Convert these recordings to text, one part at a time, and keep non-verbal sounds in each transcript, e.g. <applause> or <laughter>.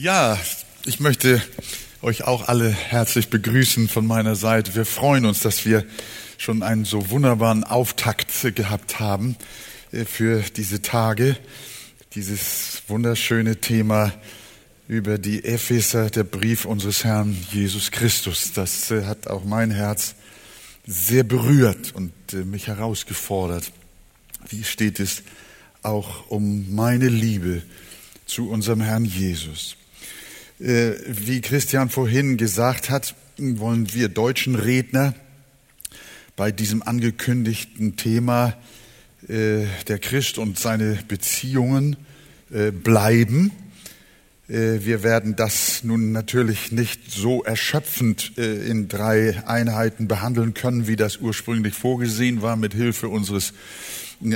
Ja, ich möchte euch auch alle herzlich begrüßen von meiner Seite. Wir freuen uns, dass wir schon einen so wunderbaren Auftakt gehabt haben äh, für diese Tage. Dieses wunderschöne Thema über die Epheser, der Brief unseres Herrn Jesus Christus. Das äh, hat auch mein Herz sehr berührt und äh, mich herausgefordert. Wie steht es auch um meine Liebe zu unserem Herrn Jesus? Äh, wie Christian vorhin gesagt hat, wollen wir deutschen Redner bei diesem angekündigten Thema äh, der Christ und seine Beziehungen äh, bleiben. Wir werden das nun natürlich nicht so erschöpfend in drei Einheiten behandeln können, wie das ursprünglich vorgesehen war, mit Hilfe unseres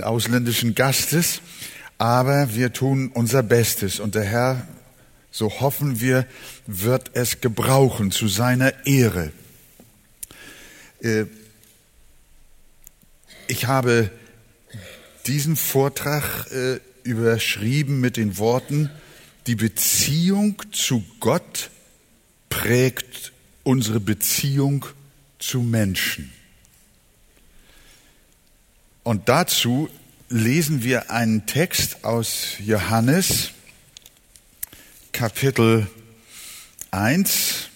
ausländischen Gastes. Aber wir tun unser Bestes und der Herr so hoffen wir, wird es gebrauchen zu seiner Ehre. Äh, ich habe diesen Vortrag äh, überschrieben mit den Worten, die Beziehung zu Gott prägt unsere Beziehung zu Menschen. Und dazu lesen wir einen Text aus Johannes, Kapitel 1,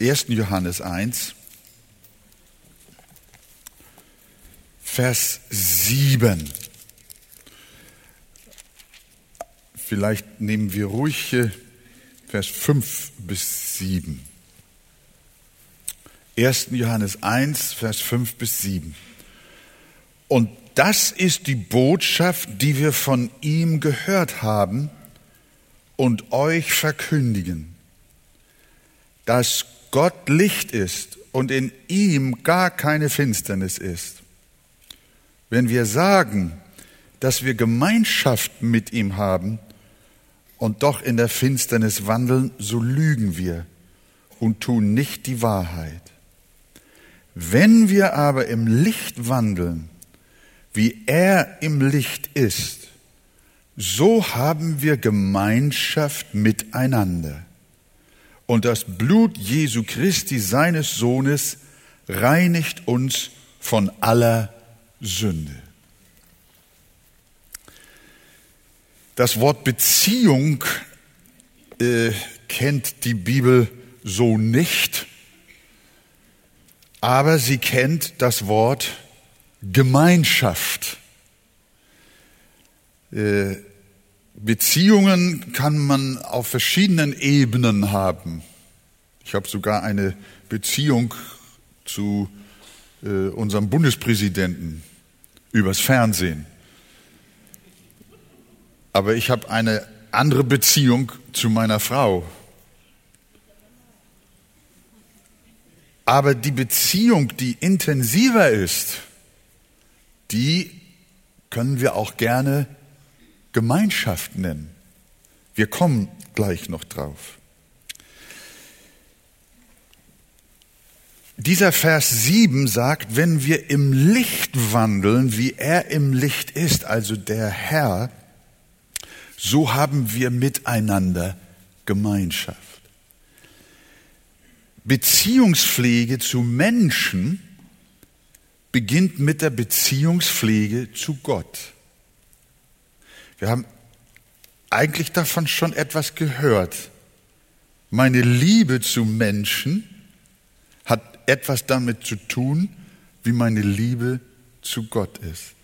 1. Johannes 1, Vers 7. Vielleicht nehmen wir ruhig Vers 5 bis 7. 1. Johannes 1, Vers 5 bis 7. Und das ist die Botschaft, die wir von ihm gehört haben und euch verkündigen, dass Gott Licht ist und in ihm gar keine Finsternis ist. Wenn wir sagen, dass wir Gemeinschaft mit ihm haben und doch in der Finsternis wandeln, so lügen wir und tun nicht die Wahrheit. Wenn wir aber im Licht wandeln, wie er im Licht ist, so haben wir Gemeinschaft miteinander. Und das Blut Jesu Christi, seines Sohnes, reinigt uns von aller Sünde. Das Wort Beziehung äh, kennt die Bibel so nicht, aber sie kennt das Wort Gemeinschaft. Äh, Beziehungen kann man auf verschiedenen Ebenen haben. Ich habe sogar eine Beziehung zu äh, unserem Bundespräsidenten übers Fernsehen. Aber ich habe eine andere Beziehung zu meiner Frau. Aber die Beziehung, die intensiver ist, die können wir auch gerne Gemeinschaft nennen. Wir kommen gleich noch drauf. Dieser Vers 7 sagt, wenn wir im Licht wandeln, wie er im Licht ist, also der Herr, so haben wir miteinander Gemeinschaft. Beziehungspflege zu Menschen beginnt mit der Beziehungspflege zu Gott. Wir haben eigentlich davon schon etwas gehört. Meine Liebe zu Menschen hat etwas damit zu tun, wie meine Liebe zu Gott ist.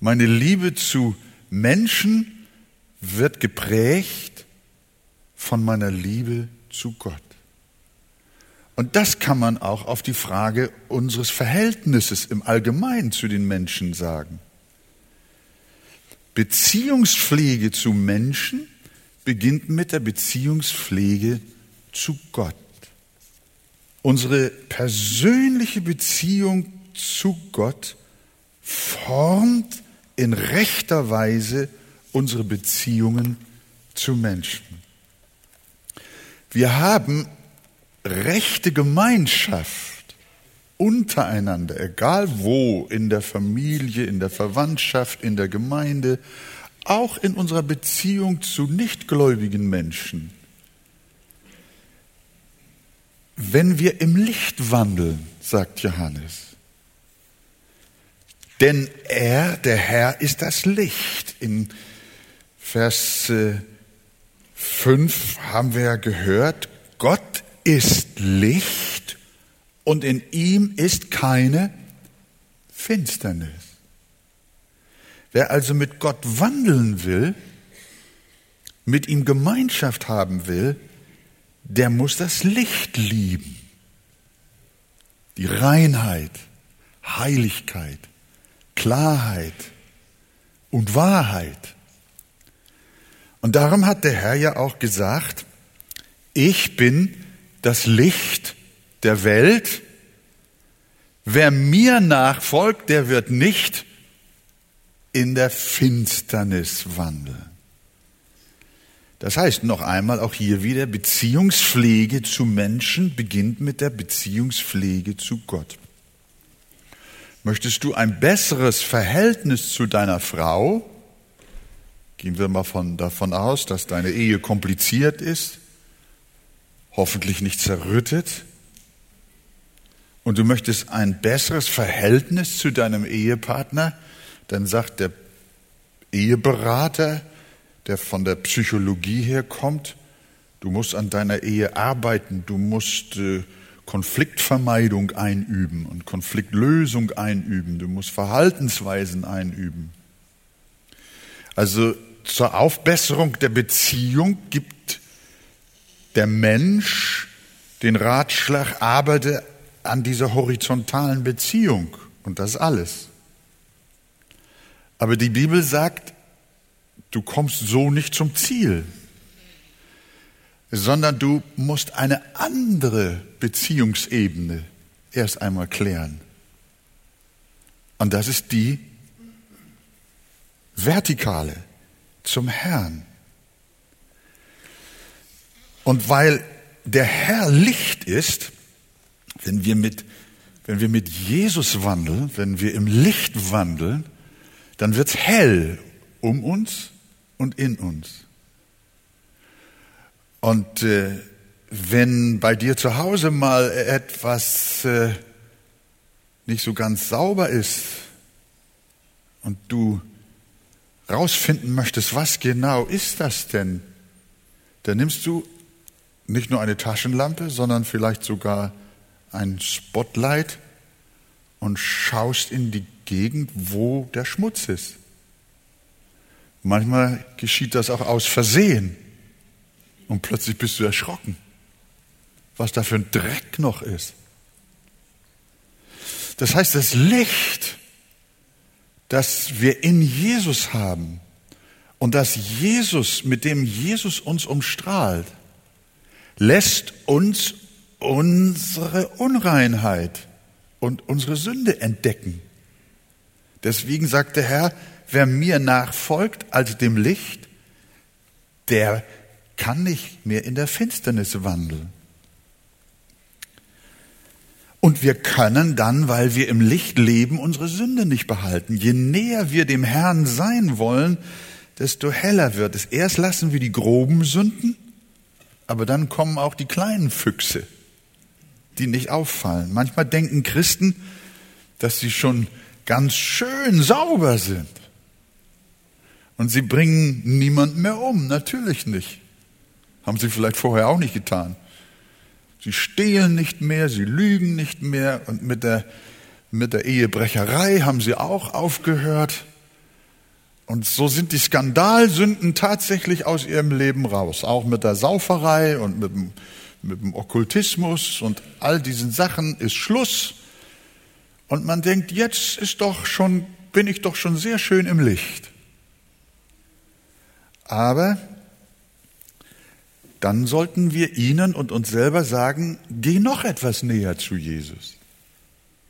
Meine Liebe zu Menschen wird geprägt von meiner Liebe zu Gott. Und das kann man auch auf die Frage unseres Verhältnisses im Allgemeinen zu den Menschen sagen. Beziehungspflege zu Menschen beginnt mit der Beziehungspflege zu Gott. Unsere persönliche Beziehung zu Gott formt in rechter Weise unsere Beziehungen zu Menschen. Wir haben rechte Gemeinschaft untereinander, egal wo, in der Familie, in der Verwandtschaft, in der Gemeinde, auch in unserer Beziehung zu nichtgläubigen Menschen. Wenn wir im Licht wandeln, sagt Johannes. Denn er, der Herr, ist das Licht. In Vers 5 äh, haben wir ja gehört, Gott ist Licht und in ihm ist keine Finsternis. Wer also mit Gott wandeln will, mit ihm Gemeinschaft haben will, der muss das Licht lieben. Die Reinheit, Heiligkeit, Klarheit und Wahrheit. Und darum hat der Herr ja auch gesagt, ich bin das Licht der Welt. Wer mir nachfolgt, der wird nicht in der Finsternis wandeln. Das heißt noch einmal auch hier wieder, Beziehungspflege zu Menschen beginnt mit der Beziehungspflege zu Gott. Möchtest du ein besseres Verhältnis zu deiner Frau? Gehen wir mal von, davon aus, dass deine Ehe kompliziert ist, hoffentlich nicht zerrüttet. Und du möchtest ein besseres Verhältnis zu deinem Ehepartner, dann sagt der Eheberater, der von der Psychologie her kommt. Du musst an deiner Ehe arbeiten, du musst äh, Konfliktvermeidung einüben und Konfliktlösung einüben, du musst Verhaltensweisen einüben. Also zur Aufbesserung der Beziehung gibt der Mensch den Ratschlag, arbeite an dieser horizontalen Beziehung und das alles. Aber die Bibel sagt, Du kommst so nicht zum Ziel, sondern du musst eine andere Beziehungsebene erst einmal klären. Und das ist die vertikale zum Herrn. Und weil der Herr Licht ist, wenn wir mit, wenn wir mit Jesus wandeln, wenn wir im Licht wandeln, dann wird's hell um uns und in uns. Und äh, wenn bei dir zu Hause mal etwas äh, nicht so ganz sauber ist und du rausfinden möchtest, was genau ist das denn, dann nimmst du nicht nur eine Taschenlampe, sondern vielleicht sogar ein Spotlight und schaust in die Gegend, wo der Schmutz ist. Manchmal geschieht das auch aus Versehen. Und plötzlich bist du erschrocken, was da für ein Dreck noch ist. Das heißt, das Licht, das wir in Jesus haben und das Jesus, mit dem Jesus uns umstrahlt, lässt uns unsere Unreinheit und unsere Sünde entdecken. Deswegen sagt der Herr, wer mir nachfolgt als dem Licht, der kann nicht mehr in der Finsternis wandeln. Und wir können dann, weil wir im Licht leben, unsere Sünde nicht behalten. Je näher wir dem Herrn sein wollen, desto heller wird es. Erst lassen wir die groben Sünden, aber dann kommen auch die kleinen Füchse, die nicht auffallen. Manchmal denken Christen, dass sie schon ganz schön sauber sind. Und sie bringen niemanden mehr um, natürlich nicht. Haben sie vielleicht vorher auch nicht getan. Sie stehlen nicht mehr, sie lügen nicht mehr und mit der, mit der Ehebrecherei haben sie auch aufgehört. Und so sind die Skandalsünden tatsächlich aus ihrem Leben raus. Auch mit der Sauferei und mit dem, mit dem Okkultismus und all diesen Sachen ist Schluss. Und man denkt, jetzt ist doch schon, bin ich doch schon sehr schön im Licht. Aber dann sollten wir ihnen und uns selber sagen, geh noch etwas näher zu Jesus.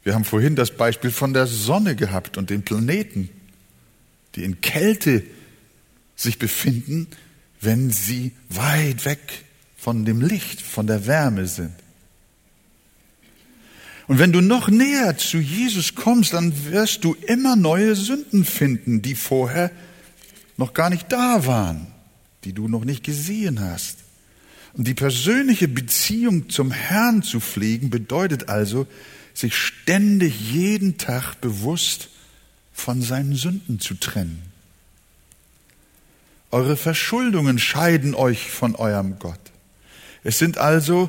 Wir haben vorhin das Beispiel von der Sonne gehabt und den Planeten, die in Kälte sich befinden, wenn sie weit weg von dem Licht, von der Wärme sind. Und wenn du noch näher zu Jesus kommst, dann wirst du immer neue Sünden finden, die vorher noch gar nicht da waren, die du noch nicht gesehen hast. Und die persönliche Beziehung zum Herrn zu pflegen bedeutet also, sich ständig jeden Tag bewusst von seinen Sünden zu trennen. Eure Verschuldungen scheiden euch von eurem Gott. Es sind also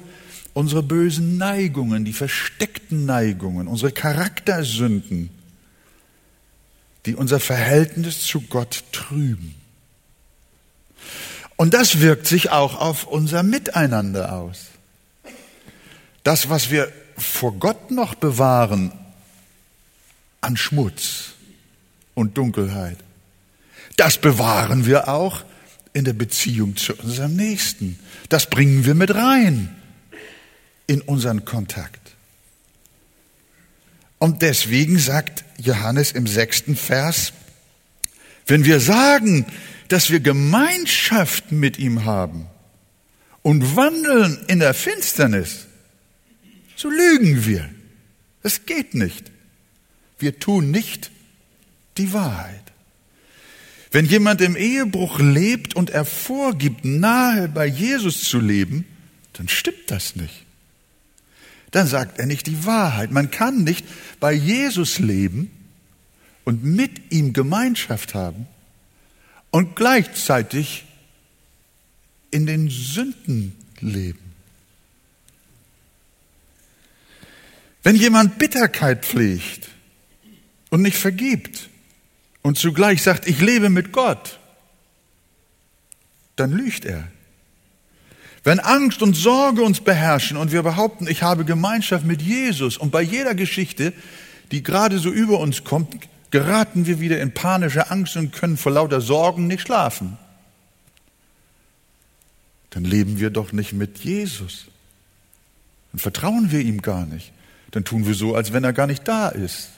unsere bösen Neigungen, die versteckten Neigungen, unsere Charaktersünden, die unser Verhältnis zu Gott trüben. Und das wirkt sich auch auf unser Miteinander aus. Das, was wir vor Gott noch bewahren an Schmutz und Dunkelheit, das bewahren wir auch in der Beziehung zu unserem Nächsten. Das bringen wir mit rein in unseren Kontakt. Und deswegen sagt Johannes im sechsten Vers, wenn wir sagen, dass wir Gemeinschaft mit ihm haben und wandeln in der Finsternis, so lügen wir. Das geht nicht. Wir tun nicht die Wahrheit. Wenn jemand im Ehebruch lebt und er vorgibt, nahe bei Jesus zu leben, dann stimmt das nicht. Dann sagt er nicht die Wahrheit. Man kann nicht bei Jesus leben und mit ihm Gemeinschaft haben und gleichzeitig in den Sünden leben. Wenn jemand Bitterkeit pflegt und nicht vergibt, und zugleich sagt, ich lebe mit Gott, dann lügt er. Wenn Angst und Sorge uns beherrschen und wir behaupten, ich habe Gemeinschaft mit Jesus und bei jeder Geschichte, die gerade so über uns kommt, geraten wir wieder in panische Angst und können vor lauter Sorgen nicht schlafen. Dann leben wir doch nicht mit Jesus. Dann vertrauen wir ihm gar nicht. Dann tun wir so, als wenn er gar nicht da ist.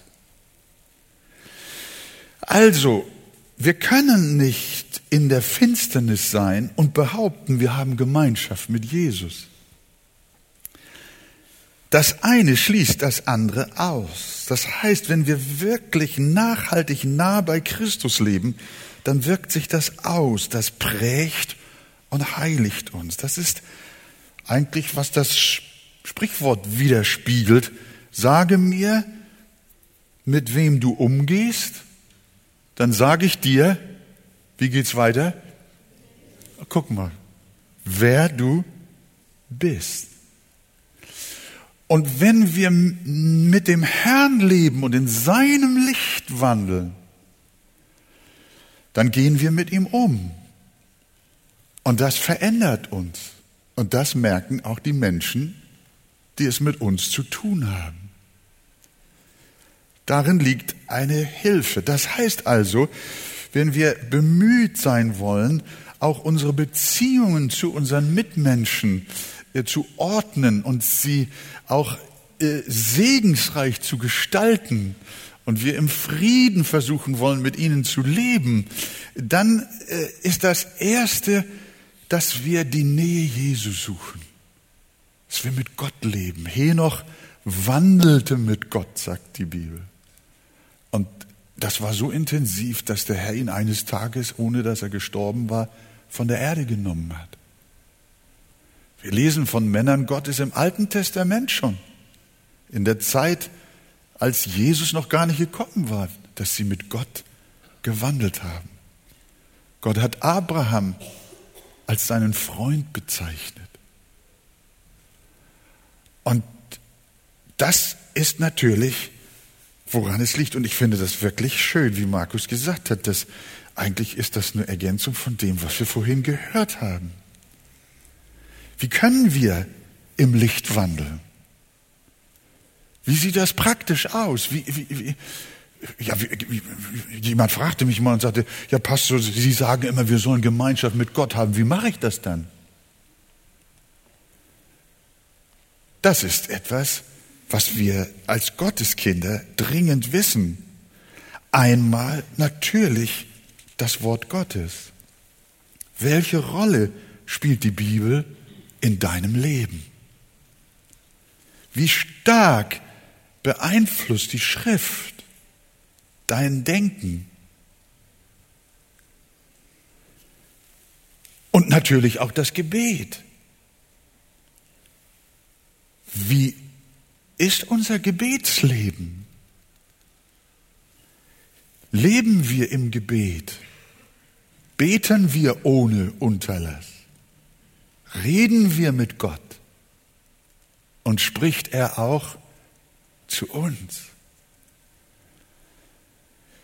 Also, wir können nicht in der Finsternis sein und behaupten, wir haben Gemeinschaft mit Jesus. Das eine schließt das andere aus. Das heißt, wenn wir wirklich nachhaltig nah bei Christus leben, dann wirkt sich das aus, das prägt und heiligt uns. Das ist eigentlich, was das Sprichwort widerspiegelt. Sage mir, mit wem du umgehst dann sage ich dir, wie geht's weiter? Guck mal, wer du bist. Und wenn wir mit dem Herrn leben und in seinem Licht wandeln, dann gehen wir mit ihm um. Und das verändert uns. Und das merken auch die Menschen, die es mit uns zu tun haben. Darin liegt eine Hilfe. Das heißt also, wenn wir bemüht sein wollen, auch unsere Beziehungen zu unseren Mitmenschen äh, zu ordnen und sie auch äh, segensreich zu gestalten und wir im Frieden versuchen wollen, mit ihnen zu leben, dann äh, ist das Erste, dass wir die Nähe Jesu suchen, dass wir mit Gott leben. Henoch wandelte mit Gott, sagt die Bibel. Das war so intensiv, dass der Herr ihn eines Tages, ohne dass er gestorben war, von der Erde genommen hat. Wir lesen von Männern Gottes im Alten Testament schon, in der Zeit, als Jesus noch gar nicht gekommen war, dass sie mit Gott gewandelt haben. Gott hat Abraham als seinen Freund bezeichnet. Und das ist natürlich woran es liegt. Und ich finde das wirklich schön, wie Markus gesagt hat, dass eigentlich ist das eine Ergänzung von dem, was wir vorhin gehört haben. Wie können wir im Licht wandeln? Wie sieht das praktisch aus? Wie, wie, wie, ja, jemand fragte mich mal und sagte, ja Pastor, Sie sagen immer, wir sollen Gemeinschaft mit Gott haben. Wie mache ich das dann? Das ist etwas, was wir als Gotteskinder dringend wissen. Einmal natürlich das Wort Gottes. Welche Rolle spielt die Bibel in deinem Leben? Wie stark beeinflusst die Schrift dein Denken? Und natürlich auch das Gebet. Wie ist unser Gebetsleben? Leben wir im Gebet? Beten wir ohne Unterlass? Reden wir mit Gott? Und spricht er auch zu uns?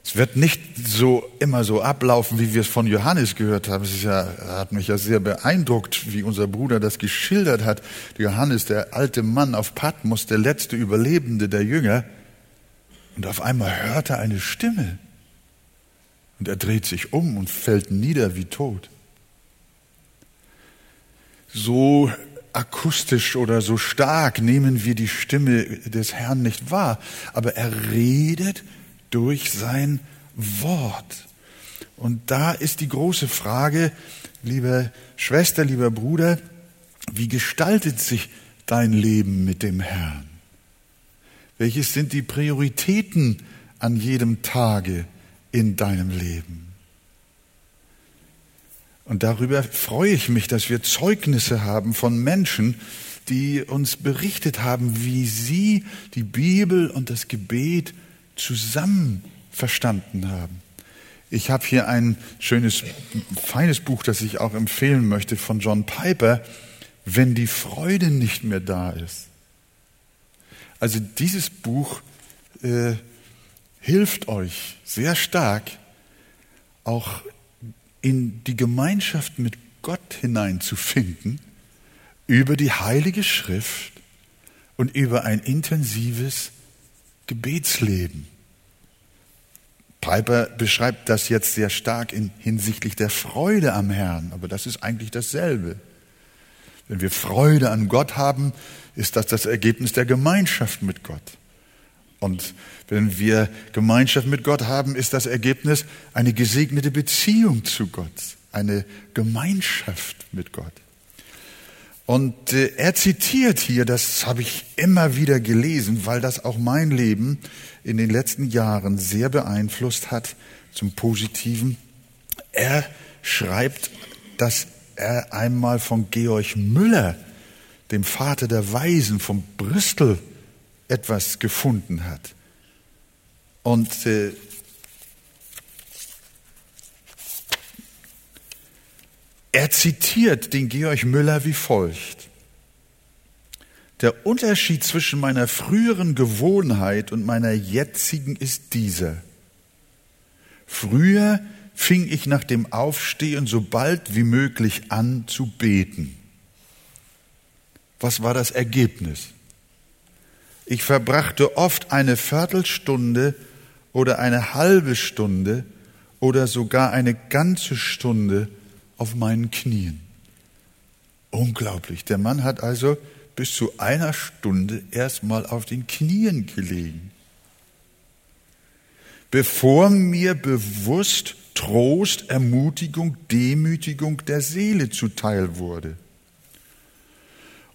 Es wird nicht so immer so ablaufen, wie wir es von Johannes gehört haben. Es ja, hat mich ja sehr beeindruckt, wie unser Bruder das geschildert hat. Johannes, der alte Mann auf Patmos, der letzte Überlebende der Jünger. Und auf einmal hört er eine Stimme. Und er dreht sich um und fällt nieder wie tot. So akustisch oder so stark nehmen wir die Stimme des Herrn nicht wahr, aber er redet durch sein Wort. Und da ist die große Frage, liebe Schwester, lieber Bruder, wie gestaltet sich dein Leben mit dem Herrn? Welches sind die Prioritäten an jedem Tage in deinem Leben? Und darüber freue ich mich, dass wir Zeugnisse haben von Menschen, die uns berichtet haben, wie sie die Bibel und das Gebet zusammen verstanden haben. Ich habe hier ein schönes, feines Buch, das ich auch empfehlen möchte von John Piper, wenn die Freude nicht mehr da ist. Also dieses Buch äh, hilft euch sehr stark, auch in die Gemeinschaft mit Gott hineinzufinden, über die Heilige Schrift und über ein intensives Gebetsleben. Piper beschreibt das jetzt sehr stark in, hinsichtlich der Freude am Herrn, aber das ist eigentlich dasselbe. Wenn wir Freude an Gott haben, ist das das Ergebnis der Gemeinschaft mit Gott. Und wenn wir Gemeinschaft mit Gott haben, ist das Ergebnis eine gesegnete Beziehung zu Gott, eine Gemeinschaft mit Gott. Und äh, er zitiert hier, das habe ich immer wieder gelesen, weil das auch mein Leben in den letzten Jahren sehr beeinflusst hat zum Positiven. Er schreibt, dass er einmal von Georg Müller, dem Vater der Weisen von Bristol, etwas gefunden hat. Und äh, Er zitiert den Georg Müller wie folgt. Der Unterschied zwischen meiner früheren Gewohnheit und meiner jetzigen ist dieser. Früher fing ich nach dem Aufstehen so bald wie möglich an zu beten. Was war das Ergebnis? Ich verbrachte oft eine Viertelstunde oder eine halbe Stunde oder sogar eine ganze Stunde auf meinen Knien. Unglaublich. Der Mann hat also bis zu einer Stunde erstmal auf den Knien gelegen. Bevor mir bewusst Trost, Ermutigung, Demütigung der Seele zuteil wurde.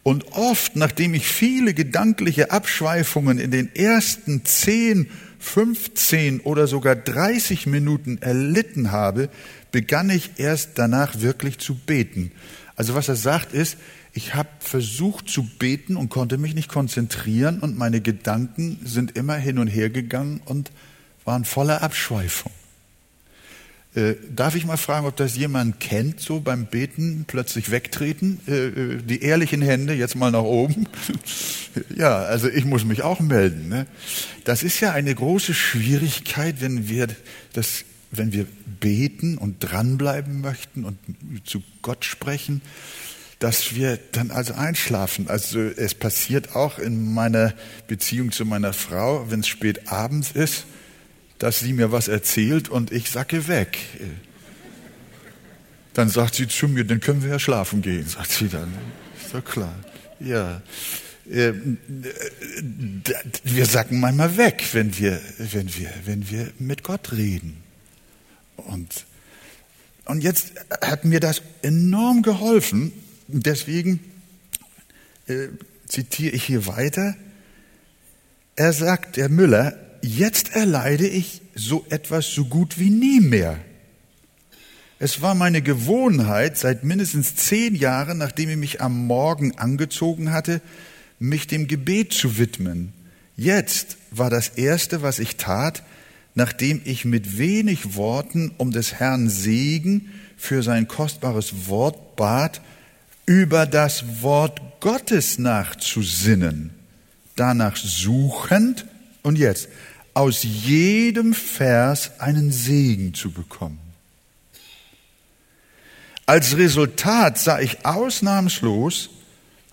Und oft, nachdem ich viele gedankliche Abschweifungen in den ersten zehn, 15 oder sogar 30 Minuten erlitten habe, begann ich erst danach wirklich zu beten. Also was er sagt ist, ich habe versucht zu beten und konnte mich nicht konzentrieren und meine Gedanken sind immer hin und her gegangen und waren voller Abschweifung. Äh, darf ich mal fragen, ob das jemand kennt, so beim Beten plötzlich wegtreten? Äh, äh die ehrlichen Hände jetzt mal nach oben. <laughs> ja, also ich muss mich auch melden. Ne? Das ist ja eine große Schwierigkeit, wenn wir das wenn wir beten und dranbleiben möchten und zu Gott sprechen, dass wir dann also einschlafen. Also es passiert auch in meiner Beziehung zu meiner Frau, wenn es spät abends ist, dass sie mir was erzählt und ich sacke weg. Dann sagt sie zu mir, dann können wir ja schlafen gehen, sagt sie dann. Doch klar. Ja. Ähm, wir sacken manchmal weg, wenn wir, wenn wir, wenn wir mit Gott reden. Und, und jetzt hat mir das enorm geholfen. Deswegen äh, zitiere ich hier weiter. Er sagt, der Müller, jetzt erleide ich so etwas so gut wie nie mehr. Es war meine Gewohnheit, seit mindestens zehn Jahren, nachdem ich mich am Morgen angezogen hatte, mich dem Gebet zu widmen. Jetzt war das Erste, was ich tat, nachdem ich mit wenig Worten um des Herrn Segen für sein kostbares Wort bat, über das Wort Gottes nachzusinnen, danach suchend und jetzt aus jedem Vers einen Segen zu bekommen. Als Resultat sah ich ausnahmslos,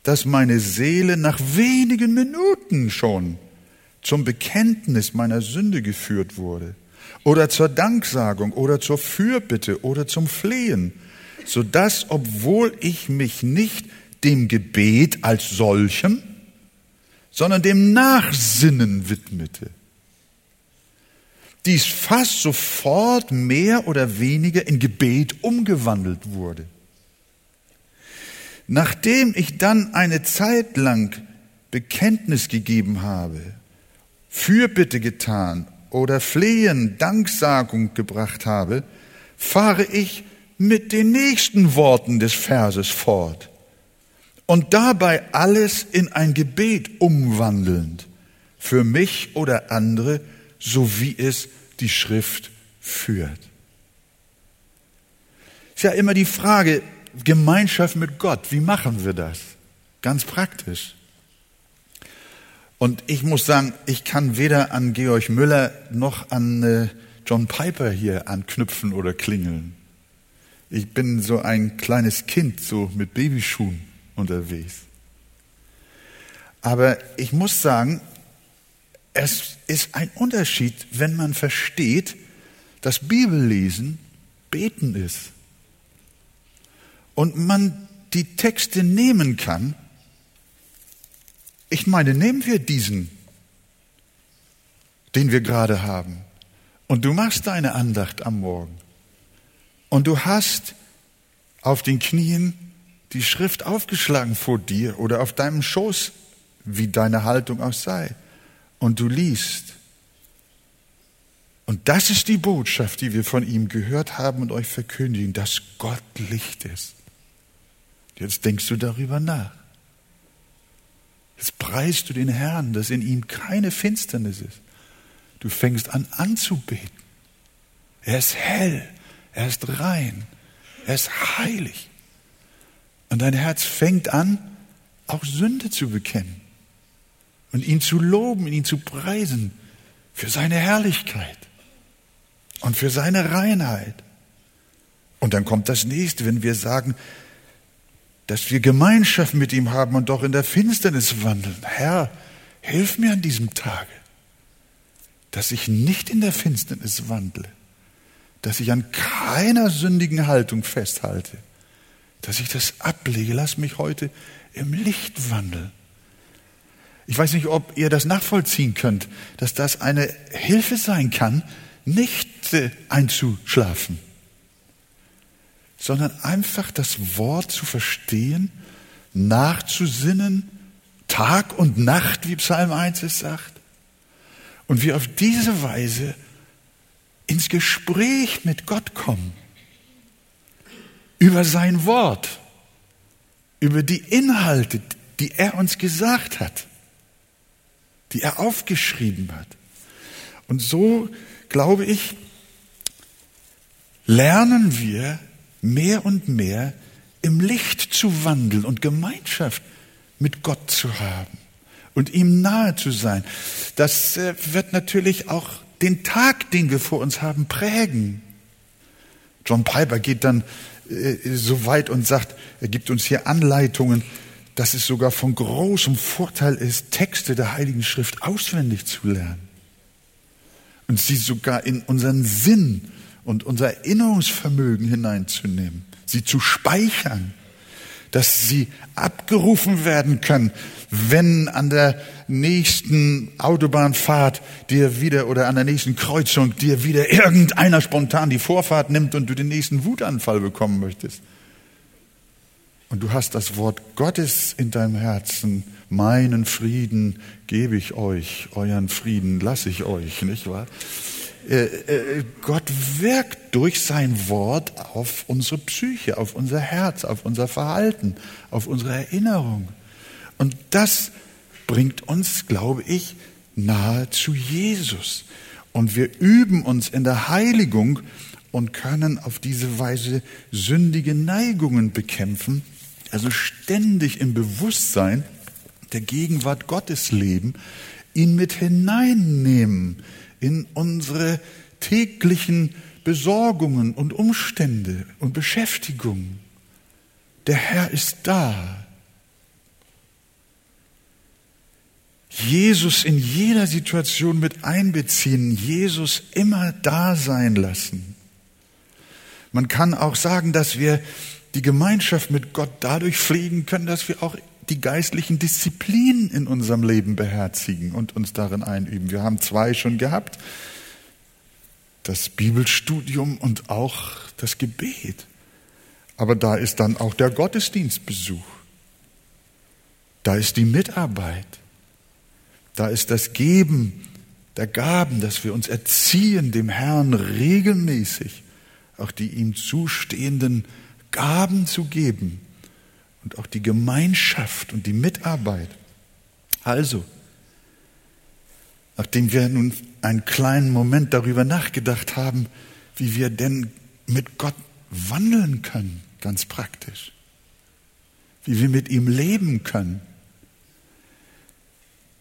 dass meine Seele nach wenigen Minuten schon zum Bekenntnis meiner Sünde geführt wurde oder zur Danksagung oder zur Fürbitte oder zum Flehen, so dass, obwohl ich mich nicht dem Gebet als solchem, sondern dem Nachsinnen widmete, dies fast sofort mehr oder weniger in Gebet umgewandelt wurde. Nachdem ich dann eine Zeit lang Bekenntnis gegeben habe, Fürbitte getan oder Flehen, Danksagung gebracht habe, fahre ich mit den nächsten Worten des Verses fort und dabei alles in ein Gebet umwandelnd, für mich oder andere, so wie es die Schrift führt. Ist ja immer die Frage, Gemeinschaft mit Gott, wie machen wir das? Ganz praktisch. Und ich muss sagen, ich kann weder an Georg Müller noch an äh, John Piper hier anknüpfen oder klingeln. Ich bin so ein kleines Kind, so mit Babyschuhen unterwegs. Aber ich muss sagen, es ist ein Unterschied, wenn man versteht, dass Bibellesen Beten ist. Und man die Texte nehmen kann. Ich meine, nehmen wir diesen, den wir gerade haben. Und du machst deine Andacht am Morgen. Und du hast auf den Knien die Schrift aufgeschlagen vor dir oder auf deinem Schoß, wie deine Haltung auch sei und du liest. Und das ist die Botschaft, die wir von ihm gehört haben und euch verkündigen, dass Gott Licht ist. Jetzt denkst du darüber nach. Jetzt preist du den Herrn, dass in ihm keine Finsternis ist. Du fängst an anzubeten. Er ist hell, er ist rein, er ist heilig. Und dein Herz fängt an, auch Sünde zu bekennen und ihn zu loben, ihn zu preisen für seine Herrlichkeit und für seine Reinheit. Und dann kommt das nächste, wenn wir sagen, dass wir Gemeinschaft mit ihm haben und doch in der Finsternis wandeln. Herr, hilf mir an diesem Tage, dass ich nicht in der Finsternis wandle, dass ich an keiner sündigen Haltung festhalte, dass ich das ablege. Lass mich heute im Licht wandeln ich weiß nicht, ob ihr das nachvollziehen könnt, dass das eine Hilfe sein kann, nicht äh, einzuschlafen, sondern einfach das Wort zu verstehen, nachzusinnen, Tag und Nacht, wie Psalm 1 es sagt, und wir auf diese Weise ins Gespräch mit Gott kommen, über sein Wort, über die Inhalte, die er uns gesagt hat die er aufgeschrieben hat. Und so, glaube ich, lernen wir mehr und mehr im Licht zu wandeln und Gemeinschaft mit Gott zu haben und ihm nahe zu sein. Das äh, wird natürlich auch den Tag, den wir vor uns haben, prägen. John Piper geht dann äh, so weit und sagt, er gibt uns hier Anleitungen, dass es sogar von großem Vorteil ist, Texte der Heiligen Schrift auswendig zu lernen und sie sogar in unseren Sinn und unser Erinnerungsvermögen hineinzunehmen, sie zu speichern, dass sie abgerufen werden können, wenn an der nächsten Autobahnfahrt dir wieder oder an der nächsten Kreuzung dir wieder irgendeiner spontan die Vorfahrt nimmt und du den nächsten Wutanfall bekommen möchtest und du hast das Wort Gottes in deinem Herzen, meinen Frieden gebe ich euch, euren Frieden lasse ich euch, nicht wahr? Äh, äh, Gott wirkt durch sein Wort auf unsere Psyche, auf unser Herz, auf unser Verhalten, auf unsere Erinnerung. Und das bringt uns, glaube ich, nahe zu Jesus. Und wir üben uns in der Heiligung und können auf diese Weise sündige Neigungen bekämpfen, also ständig im Bewusstsein der Gegenwart Gottes leben, ihn mit hineinnehmen in unsere täglichen Besorgungen und Umstände und Beschäftigungen. Der Herr ist da. Jesus in jeder Situation mit einbeziehen, Jesus immer da sein lassen. Man kann auch sagen, dass wir die Gemeinschaft mit Gott dadurch pflegen können, dass wir auch die geistlichen Disziplinen in unserem Leben beherzigen und uns darin einüben. Wir haben zwei schon gehabt, das Bibelstudium und auch das Gebet. Aber da ist dann auch der Gottesdienstbesuch. Da ist die Mitarbeit. Da ist das Geben der Gaben, dass wir uns erziehen, dem Herrn regelmäßig auch die ihm zustehenden Gaben zu geben und auch die Gemeinschaft und die Mitarbeit. Also, nachdem wir nun einen kleinen Moment darüber nachgedacht haben, wie wir denn mit Gott wandeln können, ganz praktisch, wie wir mit ihm leben können,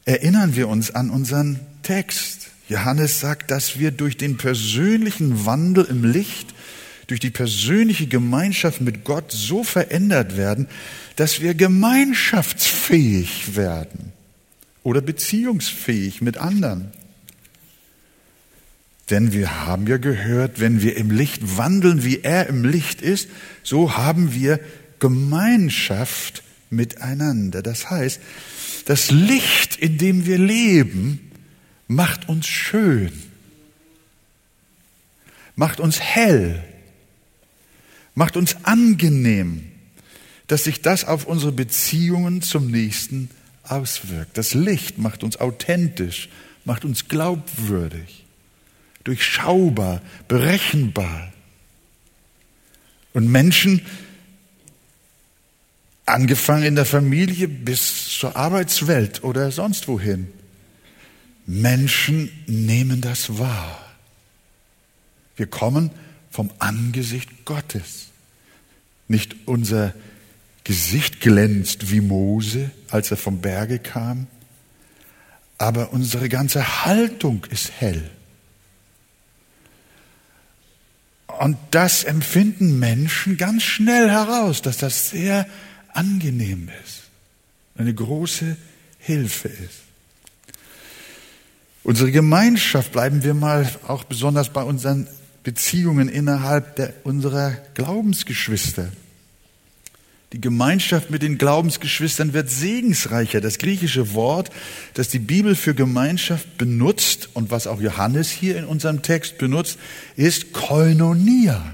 erinnern wir uns an unseren Text. Johannes sagt, dass wir durch den persönlichen Wandel im Licht durch die persönliche Gemeinschaft mit Gott so verändert werden, dass wir gemeinschaftsfähig werden oder beziehungsfähig mit anderen. Denn wir haben ja gehört, wenn wir im Licht wandeln, wie er im Licht ist, so haben wir Gemeinschaft miteinander. Das heißt, das Licht, in dem wir leben, macht uns schön, macht uns hell, macht uns angenehm, dass sich das auf unsere Beziehungen zum Nächsten auswirkt. Das Licht macht uns authentisch, macht uns glaubwürdig, durchschaubar, berechenbar. Und Menschen, angefangen in der Familie bis zur Arbeitswelt oder sonst wohin, Menschen nehmen das wahr. Wir kommen vom Angesicht Gottes. Nicht unser Gesicht glänzt wie Mose, als er vom Berge kam, aber unsere ganze Haltung ist hell. Und das empfinden Menschen ganz schnell heraus, dass das sehr angenehm ist, eine große Hilfe ist. Unsere Gemeinschaft, bleiben wir mal auch besonders bei unseren Beziehungen innerhalb der, unserer Glaubensgeschwister. Die Gemeinschaft mit den Glaubensgeschwistern wird segensreicher. Das griechische Wort, das die Bibel für Gemeinschaft benutzt und was auch Johannes hier in unserem Text benutzt, ist Koinonia.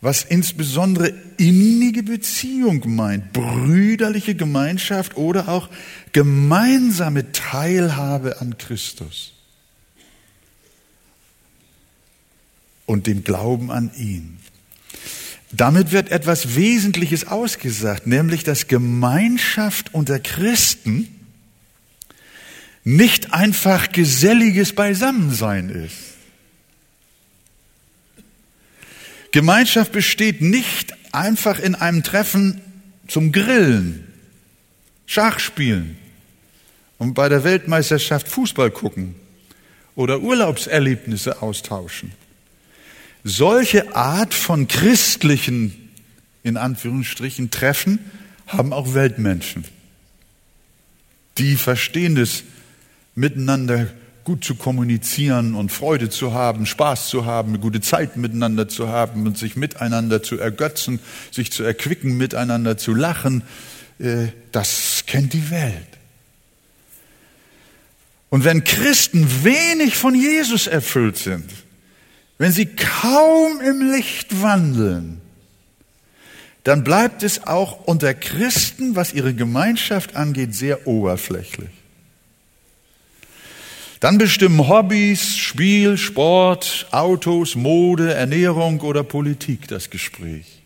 Was insbesondere innige Beziehung meint, brüderliche Gemeinschaft oder auch gemeinsame Teilhabe an Christus. Und dem Glauben an ihn. Damit wird etwas Wesentliches ausgesagt, nämlich dass Gemeinschaft unter Christen nicht einfach geselliges Beisammensein ist. Gemeinschaft besteht nicht einfach in einem Treffen zum Grillen, Schachspielen und bei der Weltmeisterschaft Fußball gucken oder Urlaubserlebnisse austauschen. Solche Art von christlichen, in Anführungsstrichen, Treffen haben auch Weltmenschen. Die verstehen es, miteinander gut zu kommunizieren und Freude zu haben, Spaß zu haben, eine gute Zeit miteinander zu haben und sich miteinander zu ergötzen, sich zu erquicken, miteinander zu lachen. Äh, das kennt die Welt. Und wenn Christen wenig von Jesus erfüllt sind, wenn sie kaum im Licht wandeln, dann bleibt es auch unter Christen, was ihre Gemeinschaft angeht, sehr oberflächlich. Dann bestimmen Hobbys, Spiel, Sport, Autos, Mode, Ernährung oder Politik das Gespräch.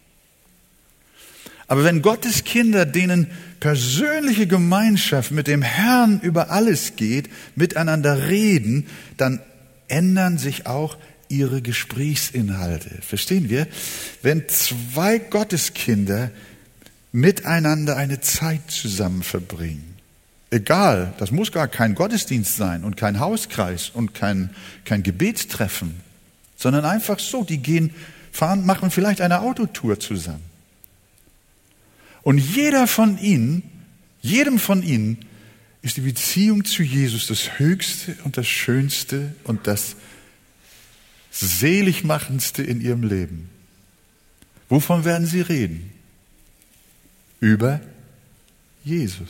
Aber wenn Gottes Kinder, denen persönliche Gemeinschaft mit dem Herrn über alles geht, miteinander reden, dann ändern sich auch ihre Gesprächsinhalte. Verstehen wir? Wenn zwei Gotteskinder miteinander eine Zeit zusammen verbringen, egal, das muss gar kein Gottesdienst sein und kein Hauskreis und kein, kein Gebetstreffen, sondern einfach so, die gehen, fahren, machen vielleicht eine Autotour zusammen. Und jeder von ihnen, jedem von ihnen ist die Beziehung zu Jesus das Höchste und das Schönste und das Seligmachendste in ihrem Leben. Wovon werden sie reden? Über Jesus.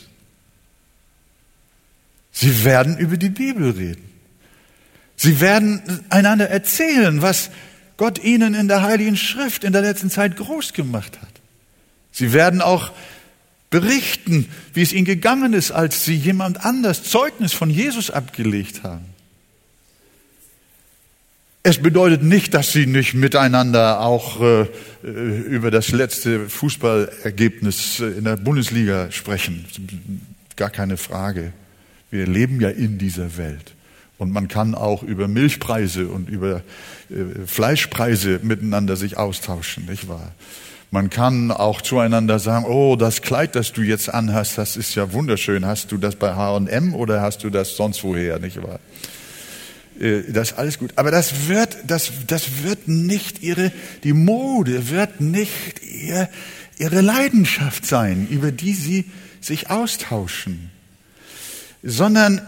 Sie werden über die Bibel reden. Sie werden einander erzählen, was Gott ihnen in der Heiligen Schrift in der letzten Zeit groß gemacht hat. Sie werden auch berichten, wie es ihnen gegangen ist, als sie jemand anders Zeugnis von Jesus abgelegt haben. Es bedeutet nicht, dass sie nicht miteinander auch äh, über das letzte Fußballergebnis in der Bundesliga sprechen. Gar keine Frage. Wir leben ja in dieser Welt. Und man kann auch über Milchpreise und über äh, Fleischpreise miteinander sich austauschen, nicht wahr? Man kann auch zueinander sagen, oh, das Kleid, das du jetzt anhast, das ist ja wunderschön. Hast du das bei H&M oder hast du das sonst woher, nicht wahr? Äh, das alles gut. Aber das wird, das, das wird nicht ihre, die Mode wird nicht ihr, ihre Leidenschaft sein, über die sie sich austauschen, sondern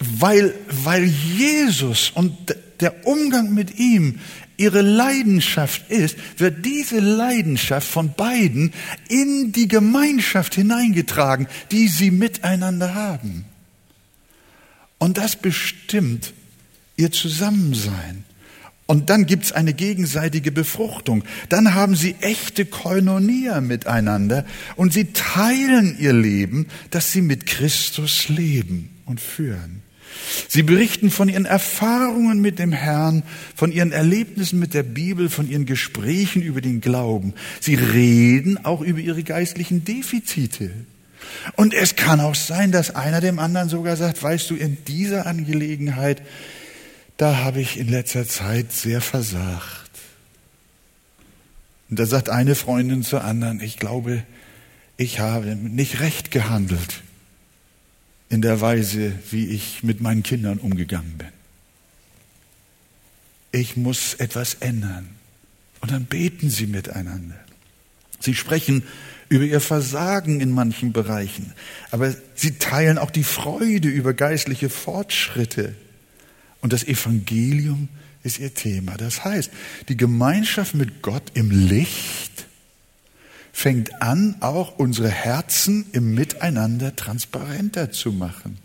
weil, weil Jesus und der Umgang mit ihm ihre Leidenschaft ist, wird diese Leidenschaft von beiden in die Gemeinschaft hineingetragen, die sie miteinander haben. Und das bestimmt ihr Zusammensein. Und dann gibt's eine gegenseitige Befruchtung. Dann haben sie echte Koinonia miteinander und sie teilen ihr Leben, das sie mit Christus leben und führen. Sie berichten von ihren Erfahrungen mit dem Herrn, von ihren Erlebnissen mit der Bibel, von ihren Gesprächen über den Glauben. Sie reden auch über ihre geistlichen Defizite. Und es kann auch sein, dass einer dem anderen sogar sagt, weißt du, in dieser Angelegenheit, da habe ich in letzter Zeit sehr versagt. Und da sagt eine Freundin zur anderen, ich glaube, ich habe nicht recht gehandelt in der Weise, wie ich mit meinen Kindern umgegangen bin. Ich muss etwas ändern. Und dann beten sie miteinander. Sie sprechen über ihr Versagen in manchen Bereichen, aber sie teilen auch die Freude über geistliche Fortschritte. Und das Evangelium ist ihr Thema. Das heißt, die Gemeinschaft mit Gott im Licht fängt an, auch unsere Herzen im Miteinander transparenter zu machen.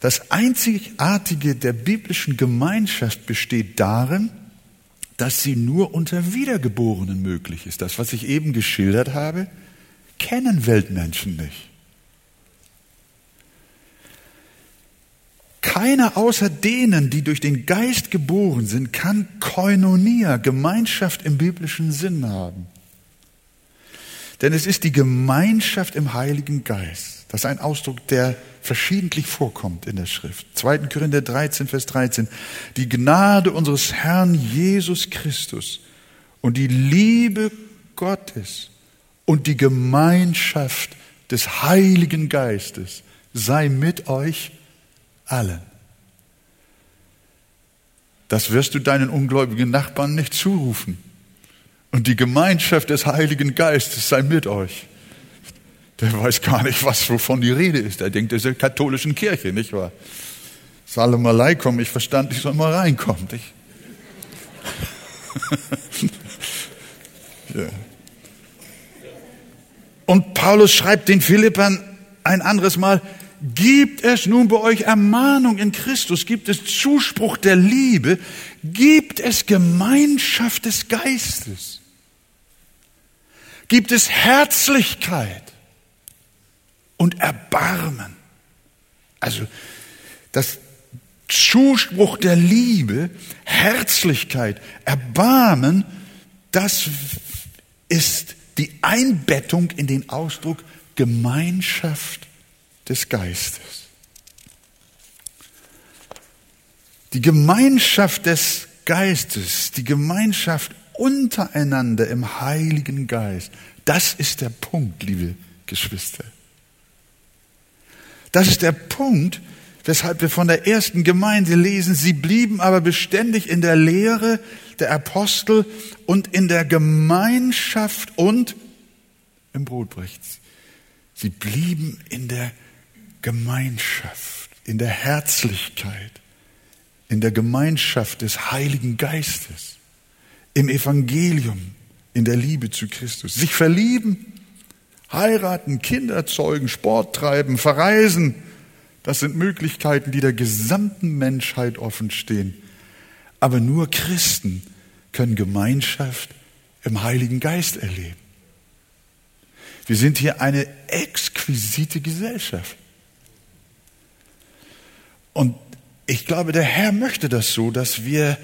Das Einzigartige der biblischen Gemeinschaft besteht darin, dass sie nur unter Wiedergeborenen möglich ist. Das, was ich eben geschildert habe, kennen Weltmenschen nicht. Keiner außer denen, die durch den Geist geboren sind, kann Koinonia, Gemeinschaft im biblischen Sinn haben. Denn es ist die Gemeinschaft im Heiligen Geist. Das ist ein Ausdruck, der verschiedentlich vorkommt in der Schrift. 2. Korinther 13, Vers 13. Die Gnade unseres Herrn Jesus Christus und die Liebe Gottes und die Gemeinschaft des Heiligen Geistes sei mit euch allen. Das wirst du deinen ungläubigen Nachbarn nicht zurufen. Und die Gemeinschaft des Heiligen Geistes sei mit euch. Der weiß gar nicht, was wovon die Rede ist. Er denkt, das ist eine katholischen Kirche, nicht wahr? Salom Aleikum, ich verstand, ich soll mal reinkommen. Ich <laughs> ja. Und Paulus schreibt den Philippern ein anderes Mal, Gibt es nun bei euch Ermahnung in Christus? Gibt es Zuspruch der Liebe? Gibt es Gemeinschaft des Geistes? Gibt es Herzlichkeit und Erbarmen? Also das Zuspruch der Liebe, Herzlichkeit, Erbarmen, das ist die Einbettung in den Ausdruck Gemeinschaft des Geistes. Die Gemeinschaft des Geistes, die Gemeinschaft untereinander im Heiligen Geist, das ist der Punkt, liebe Geschwister. Das ist der Punkt, weshalb wir von der ersten Gemeinde lesen, sie blieben aber beständig in der Lehre der Apostel und in der Gemeinschaft und im Brotbrechen. Sie blieben in der Gemeinschaft, in der Herzlichkeit, in der Gemeinschaft des Heiligen Geistes, im Evangelium, in der Liebe zu Christus. Sich verlieben, heiraten, Kinder zeugen, Sport treiben, verreisen, das sind Möglichkeiten, die der gesamten Menschheit offen stehen. Aber nur Christen können Gemeinschaft im Heiligen Geist erleben. Wir sind hier eine exquisite Gesellschaft. Und ich glaube, der Herr möchte das so, dass wir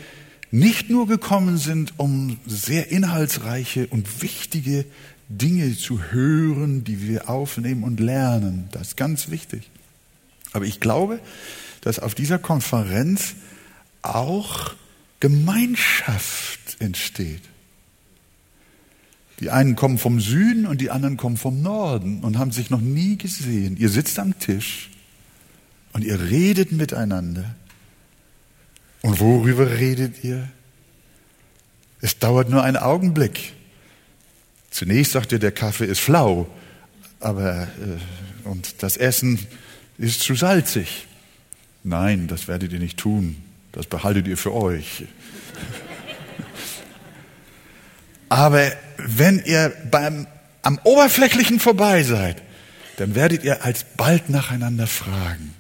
nicht nur gekommen sind, um sehr inhaltsreiche und wichtige Dinge zu hören, die wir aufnehmen und lernen. Das ist ganz wichtig. Aber ich glaube, dass auf dieser Konferenz auch Gemeinschaft entsteht. Die einen kommen vom Süden und die anderen kommen vom Norden und haben sich noch nie gesehen. Ihr sitzt am Tisch und ihr redet miteinander. Und worüber redet ihr? Es dauert nur einen Augenblick. Zunächst sagt ihr, der Kaffee ist flau, aber äh, und das Essen ist zu salzig. Nein, das werdet ihr nicht tun. Das behaltet ihr für euch. <laughs> Aber wenn ihr beim, am Oberflächlichen vorbei seid, dann werdet ihr alsbald nacheinander fragen,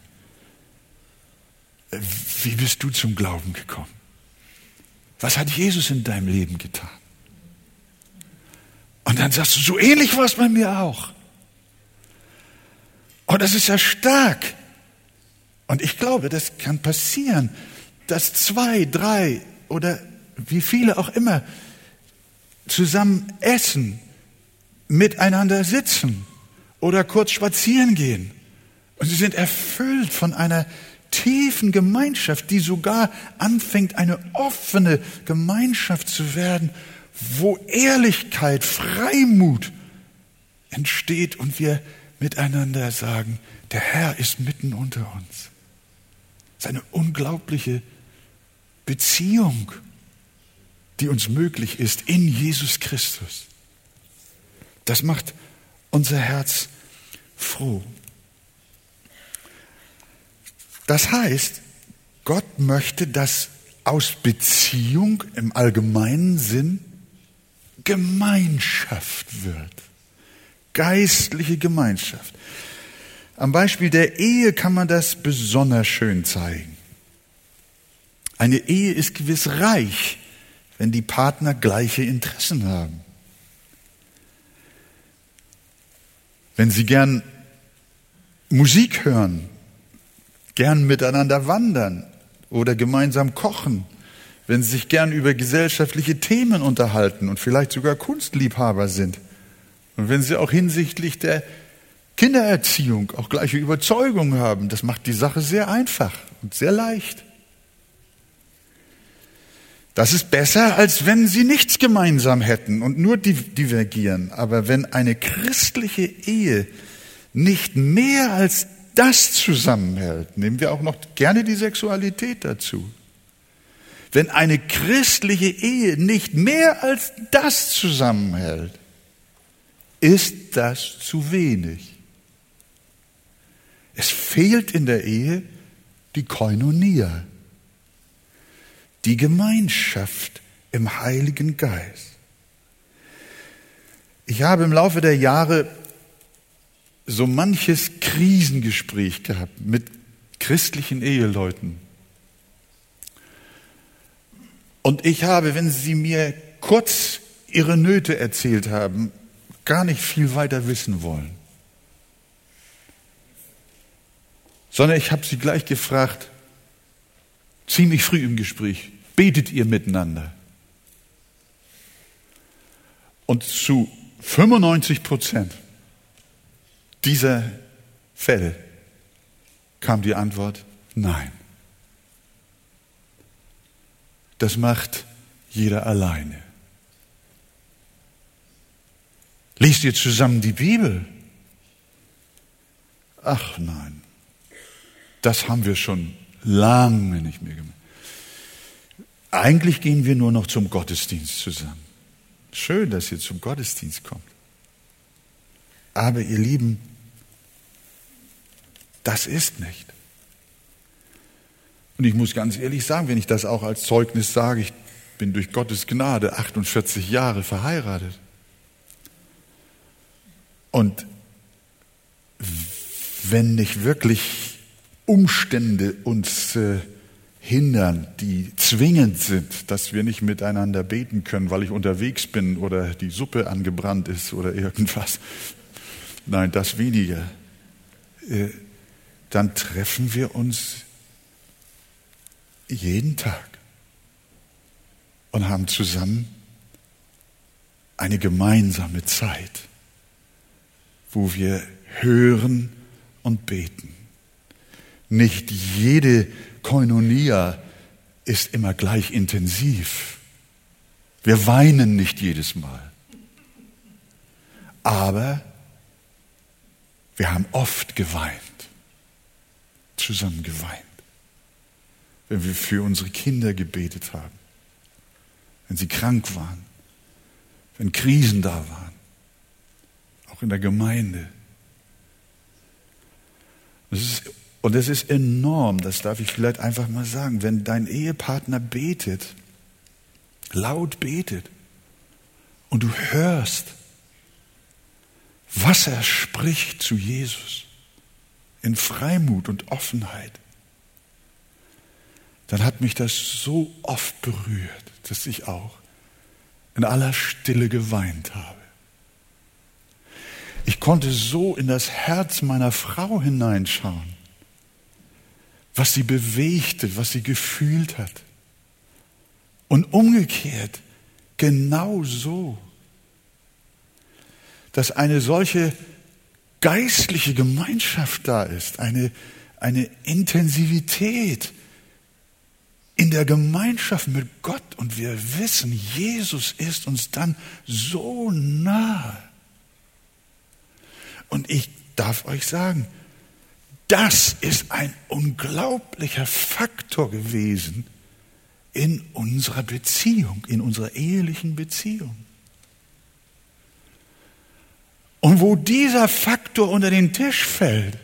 wie bist du zum Glauben gekommen? Was hat Jesus in deinem Leben getan? Und dann sagst du, so ähnlich war es bei mir auch. Und das ist ja stark. Und ich glaube, das kann passieren, dass zwei, drei oder wie viele auch immer zusammen essen, miteinander sitzen oder kurz spazieren gehen. Und sie sind erfüllt von einer tiefen Gemeinschaft, die sogar anfängt, eine offene Gemeinschaft zu werden, wo Ehrlichkeit, Freimut entsteht und wir miteinander sagen, der Herr ist mitten unter uns. Seine unglaubliche Beziehung die uns möglich ist in Jesus Christus. Das macht unser Herz froh. Das heißt, Gott möchte, dass aus Beziehung im allgemeinen Sinn Gemeinschaft wird. Geistliche Gemeinschaft. Am Beispiel der Ehe kann man das besonders schön zeigen. Eine Ehe ist gewiss reich wenn die Partner gleiche Interessen haben. Wenn sie gern Musik hören, gern miteinander wandern oder gemeinsam kochen, wenn sie sich gern über gesellschaftliche Themen unterhalten und vielleicht sogar Kunstliebhaber sind und wenn sie auch hinsichtlich der Kindererziehung auch gleiche Überzeugungen haben, das macht die Sache sehr einfach und sehr leicht. Das ist besser, als wenn sie nichts gemeinsam hätten und nur divergieren. Aber wenn eine christliche Ehe nicht mehr als das zusammenhält, nehmen wir auch noch gerne die Sexualität dazu. Wenn eine christliche Ehe nicht mehr als das zusammenhält, ist das zu wenig. Es fehlt in der Ehe die Koinonia die Gemeinschaft im Heiligen Geist. Ich habe im Laufe der Jahre so manches Krisengespräch gehabt mit christlichen Eheleuten. Und ich habe, wenn sie mir kurz ihre Nöte erzählt haben, gar nicht viel weiter wissen wollen. sondern ich habe sie gleich gefragt, ziemlich früh im Gespräch, betet ihr miteinander? Und zu 95 Prozent dieser Fälle kam die Antwort, nein. Das macht jeder alleine. Liest ihr zusammen die Bibel? Ach nein, das haben wir schon lange nicht mehr gemacht. Eigentlich gehen wir nur noch zum Gottesdienst zusammen. Schön, dass ihr zum Gottesdienst kommt. Aber ihr Lieben, das ist nicht. Und ich muss ganz ehrlich sagen, wenn ich das auch als Zeugnis sage, ich bin durch Gottes Gnade 48 Jahre verheiratet. Und wenn nicht wirklich Umstände uns äh, hindern, die zwingend sind, dass wir nicht miteinander beten können, weil ich unterwegs bin oder die Suppe angebrannt ist oder irgendwas. Nein, das weniger. Äh, dann treffen wir uns jeden Tag und haben zusammen eine gemeinsame Zeit, wo wir hören und beten. Nicht jede Koinonia ist immer gleich intensiv. Wir weinen nicht jedes Mal. Aber wir haben oft geweint, zusammen geweint, wenn wir für unsere Kinder gebetet haben, wenn sie krank waren, wenn Krisen da waren, auch in der Gemeinde. Das ist und es ist enorm, das darf ich vielleicht einfach mal sagen, wenn dein Ehepartner betet, laut betet, und du hörst, was er spricht zu Jesus in Freimut und Offenheit, dann hat mich das so oft berührt, dass ich auch in aller Stille geweint habe. Ich konnte so in das Herz meiner Frau hineinschauen was sie bewegte, was sie gefühlt hat. Und umgekehrt genau so, dass eine solche geistliche Gemeinschaft da ist, eine, eine Intensivität in der Gemeinschaft mit Gott und wir wissen, Jesus ist uns dann so nah. Und ich darf euch sagen, das ist ein unglaublicher Faktor gewesen in unserer Beziehung, in unserer ehelichen Beziehung. Und wo dieser Faktor unter den Tisch fällt,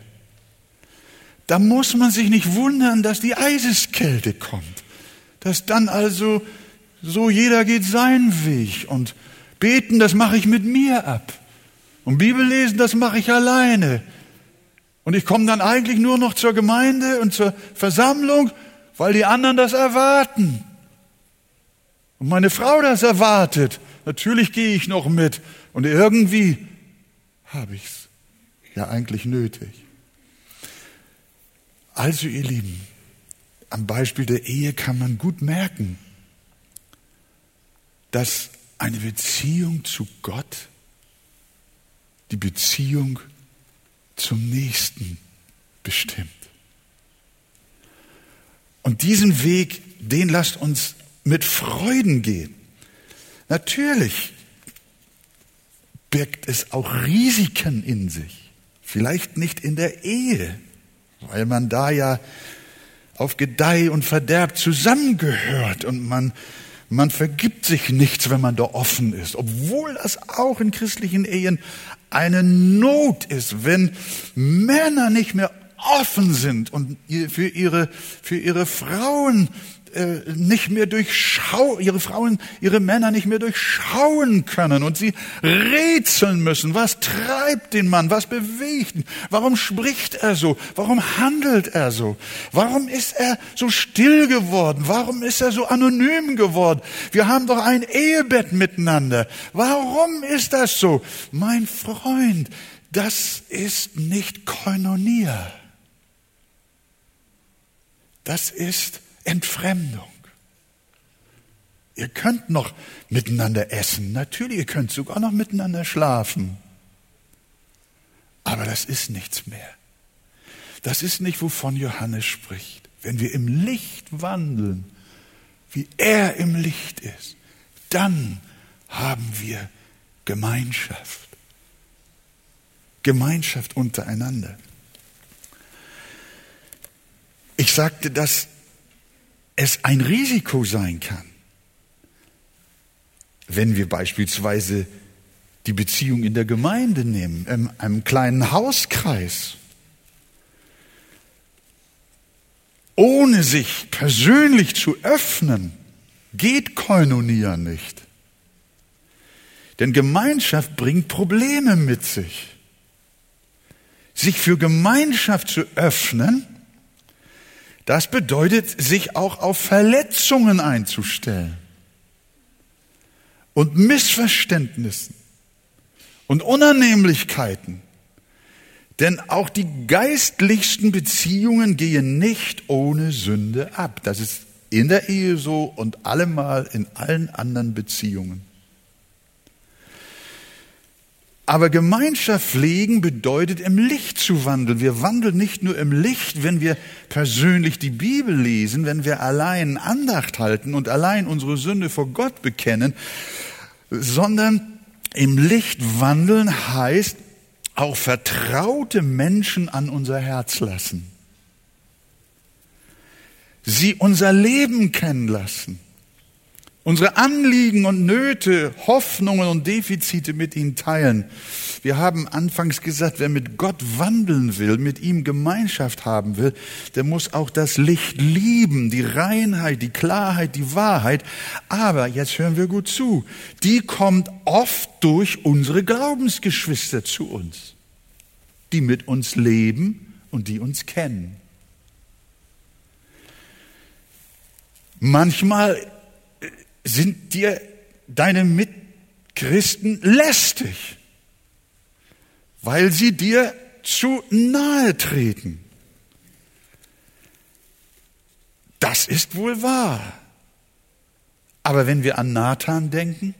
da muss man sich nicht wundern, dass die Eiseskälte kommt. Dass dann also so jeder geht seinen Weg und beten, das mache ich mit mir ab. Und Bibel lesen, das mache ich alleine. Und ich komme dann eigentlich nur noch zur Gemeinde und zur Versammlung, weil die anderen das erwarten. Und meine Frau das erwartet. Natürlich gehe ich noch mit. Und irgendwie habe ich es ja eigentlich nötig. Also ihr Lieben, am Beispiel der Ehe kann man gut merken, dass eine Beziehung zu Gott die Beziehung zum Nächsten bestimmt. Und diesen Weg, den lasst uns mit Freuden gehen. Natürlich birgt es auch Risiken in sich. Vielleicht nicht in der Ehe, weil man da ja auf Gedeih und Verderb zusammengehört und man, man vergibt sich nichts, wenn man da offen ist, obwohl das auch in christlichen Ehen eine Not ist, wenn Männer nicht mehr offen sind und für ihre, für ihre Frauen äh, nicht mehr durchschauen, ihre Frauen, ihre Männer nicht mehr durchschauen können und sie rätseln müssen. Was treibt den Mann? Was bewegt ihn? Warum spricht er so? Warum handelt er so? Warum ist er so still geworden? Warum ist er so anonym geworden? Wir haben doch ein Ehebett miteinander. Warum ist das so? Mein Freund, das ist nicht Koinonia. Das ist Entfremdung. Ihr könnt noch miteinander essen, natürlich, ihr könnt sogar noch miteinander schlafen. Aber das ist nichts mehr. Das ist nicht, wovon Johannes spricht. Wenn wir im Licht wandeln, wie er im Licht ist, dann haben wir Gemeinschaft. Gemeinschaft untereinander. Ich sagte, dass es ein Risiko sein kann, wenn wir beispielsweise die Beziehung in der Gemeinde nehmen, in einem kleinen Hauskreis, ohne sich persönlich zu öffnen, geht Koinonia nicht. Denn Gemeinschaft bringt Probleme mit sich. Sich für Gemeinschaft zu öffnen, das bedeutet, sich auch auf Verletzungen einzustellen und Missverständnissen und Unannehmlichkeiten. Denn auch die geistlichsten Beziehungen gehen nicht ohne Sünde ab. Das ist in der Ehe so und allemal in allen anderen Beziehungen. Aber Gemeinschaft pflegen bedeutet im Licht zu wandeln. Wir wandeln nicht nur im Licht, wenn wir persönlich die Bibel lesen, wenn wir allein Andacht halten und allein unsere Sünde vor Gott bekennen, sondern im Licht wandeln heißt auch vertraute Menschen an unser Herz lassen. Sie unser Leben kennen lassen unsere Anliegen und Nöte, Hoffnungen und Defizite mit ihnen teilen. Wir haben anfangs gesagt, wer mit Gott wandeln will, mit ihm Gemeinschaft haben will, der muss auch das Licht lieben, die Reinheit, die Klarheit, die Wahrheit. Aber jetzt hören wir gut zu. Die kommt oft durch unsere Glaubensgeschwister zu uns, die mit uns leben und die uns kennen. Manchmal sind dir deine Mitchristen lästig, weil sie dir zu nahe treten. Das ist wohl wahr. Aber wenn wir an Nathan denken,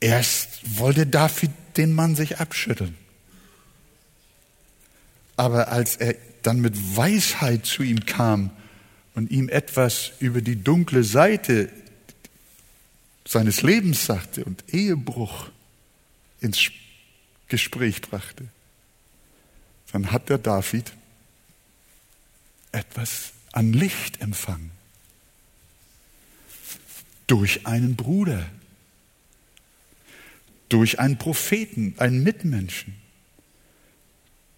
erst wollte David den Mann sich abschütteln. Aber als er dann mit Weisheit zu ihm kam und ihm etwas über die dunkle Seite seines Lebens sagte und Ehebruch ins Gespräch brachte, dann hat der David etwas an Licht empfangen. Durch einen Bruder, durch einen Propheten, einen Mitmenschen,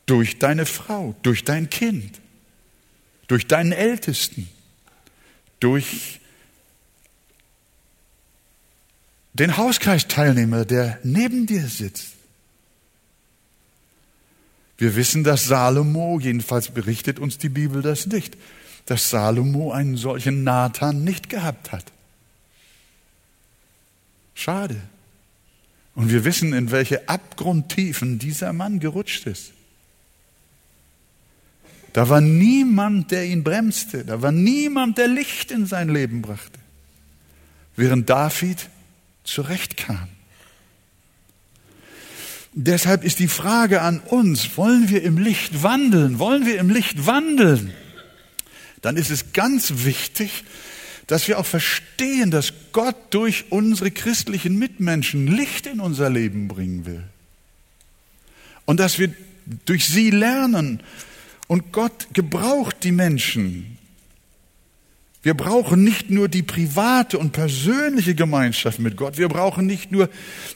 durch deine Frau, durch dein Kind durch deinen Ältesten, durch den Hauskreisteilnehmer, der neben dir sitzt. Wir wissen, dass Salomo, jedenfalls berichtet uns die Bibel das nicht, dass Salomo einen solchen Nathan nicht gehabt hat. Schade. Und wir wissen, in welche Abgrundtiefen dieser Mann gerutscht ist. Da war niemand, der ihn bremste. Da war niemand, der Licht in sein Leben brachte. Während David zurechtkam. Deshalb ist die Frage an uns, wollen wir im Licht wandeln? Wollen wir im Licht wandeln? Dann ist es ganz wichtig, dass wir auch verstehen, dass Gott durch unsere christlichen Mitmenschen Licht in unser Leben bringen will. Und dass wir durch sie lernen, und Gott gebraucht die Menschen. Wir brauchen nicht nur die private und persönliche Gemeinschaft mit Gott, wir brauchen nicht nur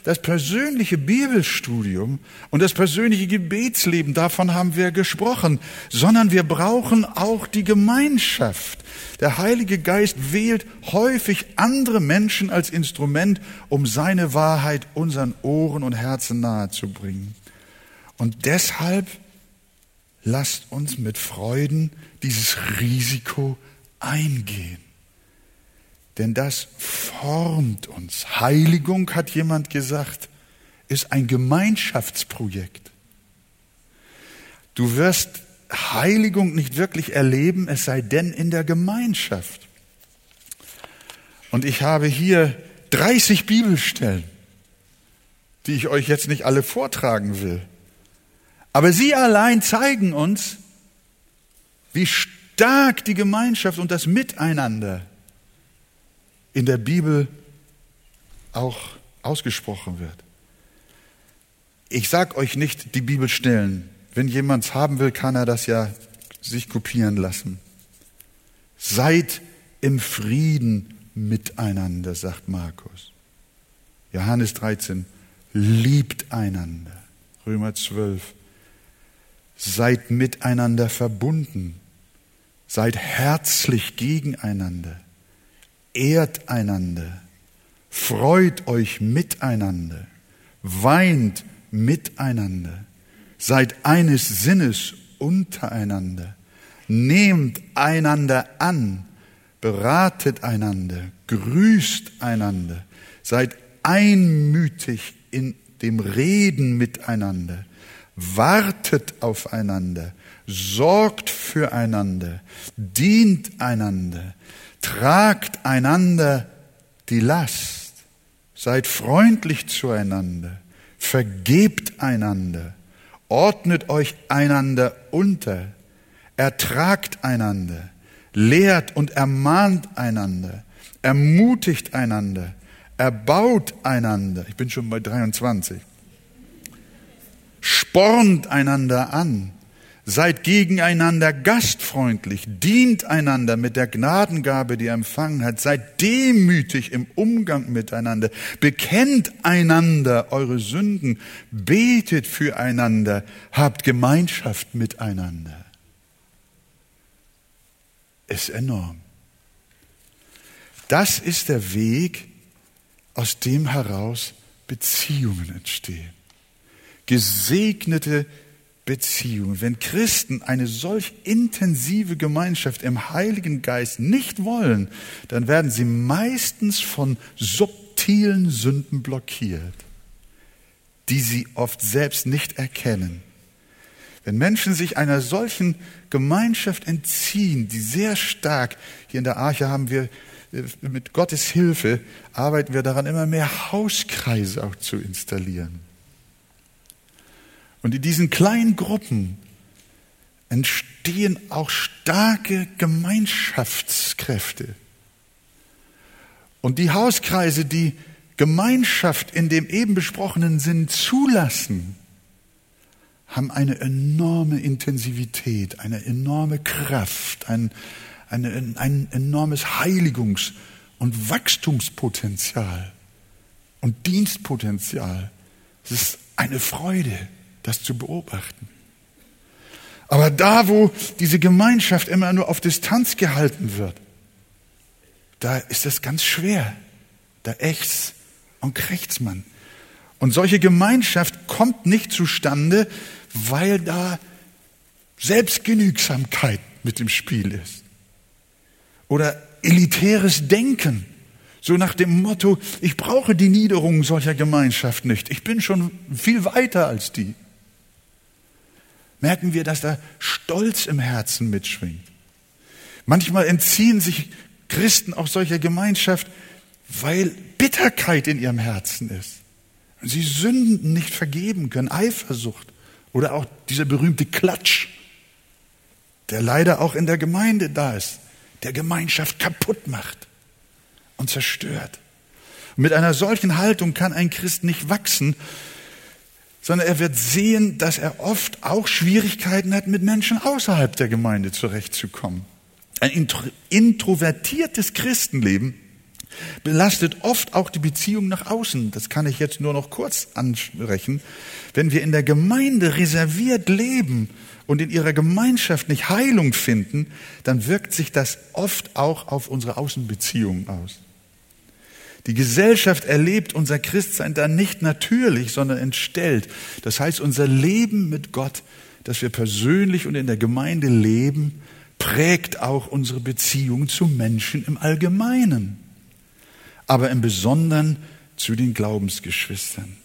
das persönliche Bibelstudium und das persönliche Gebetsleben, davon haben wir gesprochen, sondern wir brauchen auch die Gemeinschaft. Der Heilige Geist wählt häufig andere Menschen als Instrument, um seine Wahrheit unseren Ohren und Herzen nahezubringen. Und deshalb lasst uns mit Freuden dieses Risiko eingehen. Denn das formt uns. Heiligung, hat jemand gesagt, ist ein Gemeinschaftsprojekt. Du wirst Heiligung nicht wirklich erleben, es sei denn in der Gemeinschaft. Und ich habe hier 30 Bibelstellen, die ich euch jetzt nicht alle vortragen will. Aber sie allein zeigen uns, wie stark die Gemeinschaft und das Miteinander in der Bibel auch ausgesprochen wird. Ich sage euch nicht die Bibelstellen. Wenn jemand es haben will, kann er das ja sich kopieren lassen. Seid im Frieden miteinander, sagt Markus. Johannes 13, liebt einander. Römer 12, seid miteinander verbunden. Seid herzlich gegeneinander. Ehrt einander. Freut euch miteinander. Weint miteinander. Seid eines Sinnes untereinander. Nehmt einander an. Beratet einander. Grüßt einander. Seid einmütig in dem Reden miteinander. Wartet aufeinander. Sorgt füreinander. Dient einander. Tragt einander die Last. Seid freundlich zueinander vergebt einander, ordnet euch einander unter, ertragt einander, lehrt und ermahnt einander, ermutigt einander, erbaut einander. Ich bin schon bei 23. Spornt einander an, Seid gegeneinander gastfreundlich, dient einander mit der Gnadengabe, die ihr empfangen hat, seid demütig im Umgang miteinander, bekennt einander eure Sünden, betet füreinander, habt Gemeinschaft miteinander. Ist enorm. Das ist der Weg, aus dem heraus Beziehungen entstehen. Gesegnete Beziehung. Wenn Christen eine solch intensive Gemeinschaft im Heiligen Geist nicht wollen, dann werden sie meistens von subtilen Sünden blockiert, die sie oft selbst nicht erkennen. Wenn Menschen sich einer solchen Gemeinschaft entziehen, die sehr stark, hier in der Arche haben wir äh, mit Gottes Hilfe, arbeiten wir daran, immer mehr Hauskreise auch zu installieren. Und in diesen kleinen Gruppen entstehen auch starke Gemeinschaftskräfte. Und die Hauskreise, die Gemeinschaft in dem eben besprochenen Sinn zulassen, haben eine enorme Intensivität, eine enorme Kraft, ein, eine, ein enormes Heiligungs- und Wachstumspotenzial und Dienstpotenzial. Es ist eine Freude das zu beobachten. Aber da, wo diese Gemeinschaft immer nur auf Distanz gehalten wird, da ist es ganz schwer. Da ächzt und krächzt man. Und solche Gemeinschaft kommt nicht zustande, weil da Selbstgenügsamkeit mit im Spiel ist. Oder elitäres Denken. So nach dem Motto, ich brauche die Niederung solcher Gemeinschaft nicht. Ich bin schon viel weiter als die merken wir, dass da Stolz im Herzen mitschwingt. Manchmal entziehen sich Christen auch solcher Gemeinschaft, weil Bitterkeit in ihrem Herzen ist. Sie Sünden nicht vergeben können, Eifersucht oder auch dieser berühmte Klatsch, der leider auch in der Gemeinde da ist, der Gemeinschaft kaputt macht und zerstört. Und mit einer solchen Haltung kann ein Christ nicht wachsen, sondern er wird sehen, dass er oft auch Schwierigkeiten hat, mit Menschen außerhalb der Gemeinde zurechtzukommen. Ein introvertiertes Christenleben belastet oft auch die Beziehung nach außen. Das kann ich jetzt nur noch kurz ansprechen. Wenn wir in der Gemeinde reserviert leben und in ihrer Gemeinschaft nicht Heilung finden, dann wirkt sich das oft auch auf unsere Außenbeziehungen aus. Die Gesellschaft erlebt unser Christsein dann nicht natürlich, sondern entstellt. Das heißt, unser Leben mit Gott, das wir persönlich und in der Gemeinde leben, prägt auch unsere Beziehung zu Menschen im Allgemeinen, aber im Besonderen zu den Glaubensgeschwistern.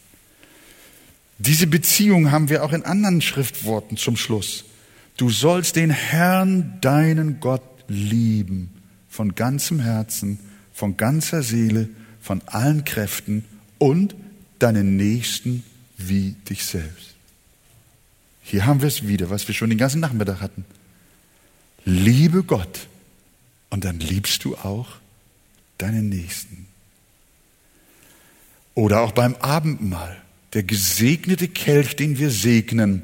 Diese Beziehung haben wir auch in anderen Schriftworten zum Schluss. Du sollst den Herrn, deinen Gott, lieben, von ganzem Herzen, von ganzer Seele, von allen Kräften und deinen Nächsten wie dich selbst. Hier haben wir es wieder, was wir schon den ganzen Nachmittag hatten. Liebe Gott und dann liebst du auch deinen Nächsten. Oder auch beim Abendmahl. Der gesegnete Kelch, den wir segnen,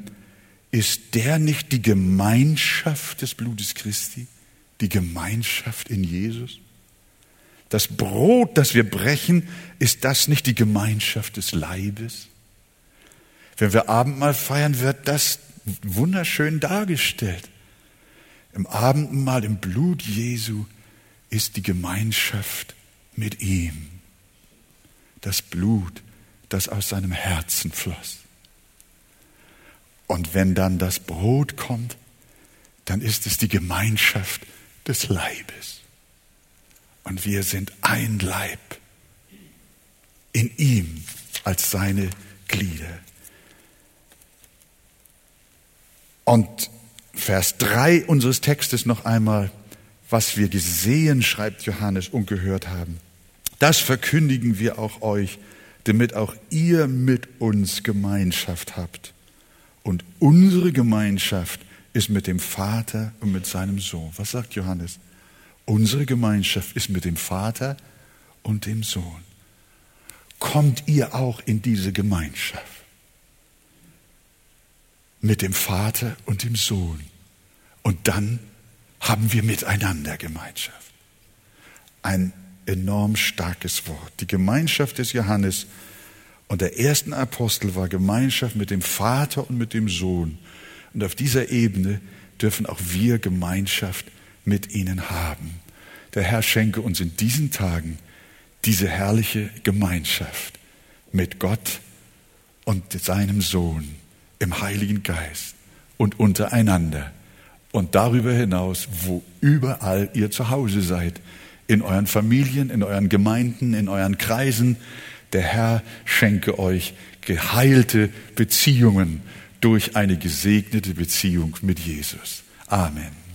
ist der nicht die Gemeinschaft des Blutes Christi? Die Gemeinschaft in Jesus? Das Brot, das wir brechen, ist das nicht die Gemeinschaft des Leibes? Wenn wir Abendmahl feiern, wird das wunderschön dargestellt. Im Abendmahl, im Blut Jesu ist die Gemeinschaft mit ihm. Das Blut, das aus seinem Herzen floss. Und wenn dann das Brot kommt, dann ist es die Gemeinschaft des Leibes. Und wir sind ein Leib in ihm als seine Glieder. Und Vers 3 unseres Textes noch einmal, was wir gesehen, schreibt Johannes, und gehört haben. Das verkündigen wir auch euch, damit auch ihr mit uns Gemeinschaft habt. Und unsere Gemeinschaft ist mit dem Vater und mit seinem Sohn. Was sagt Johannes? Unsere Gemeinschaft ist mit dem Vater und dem Sohn. Kommt ihr auch in diese Gemeinschaft? mit dem Vater und dem Sohn. Und dann haben wir miteinander Gemeinschaft. Ein enorm starkes Wort. Die Gemeinschaft des Johannes und der ersten Apostel war Gemeinschaft mit dem Vater und mit dem Sohn. Und auf dieser Ebene dürfen auch wir Gemeinschaft mit ihnen haben. Der Herr schenke uns in diesen Tagen diese herrliche Gemeinschaft mit Gott und seinem Sohn im Heiligen Geist und untereinander und darüber hinaus, wo überall ihr zu Hause seid, in euren Familien, in euren Gemeinden, in euren Kreisen. Der Herr schenke euch geheilte Beziehungen durch eine gesegnete Beziehung mit Jesus. Amen.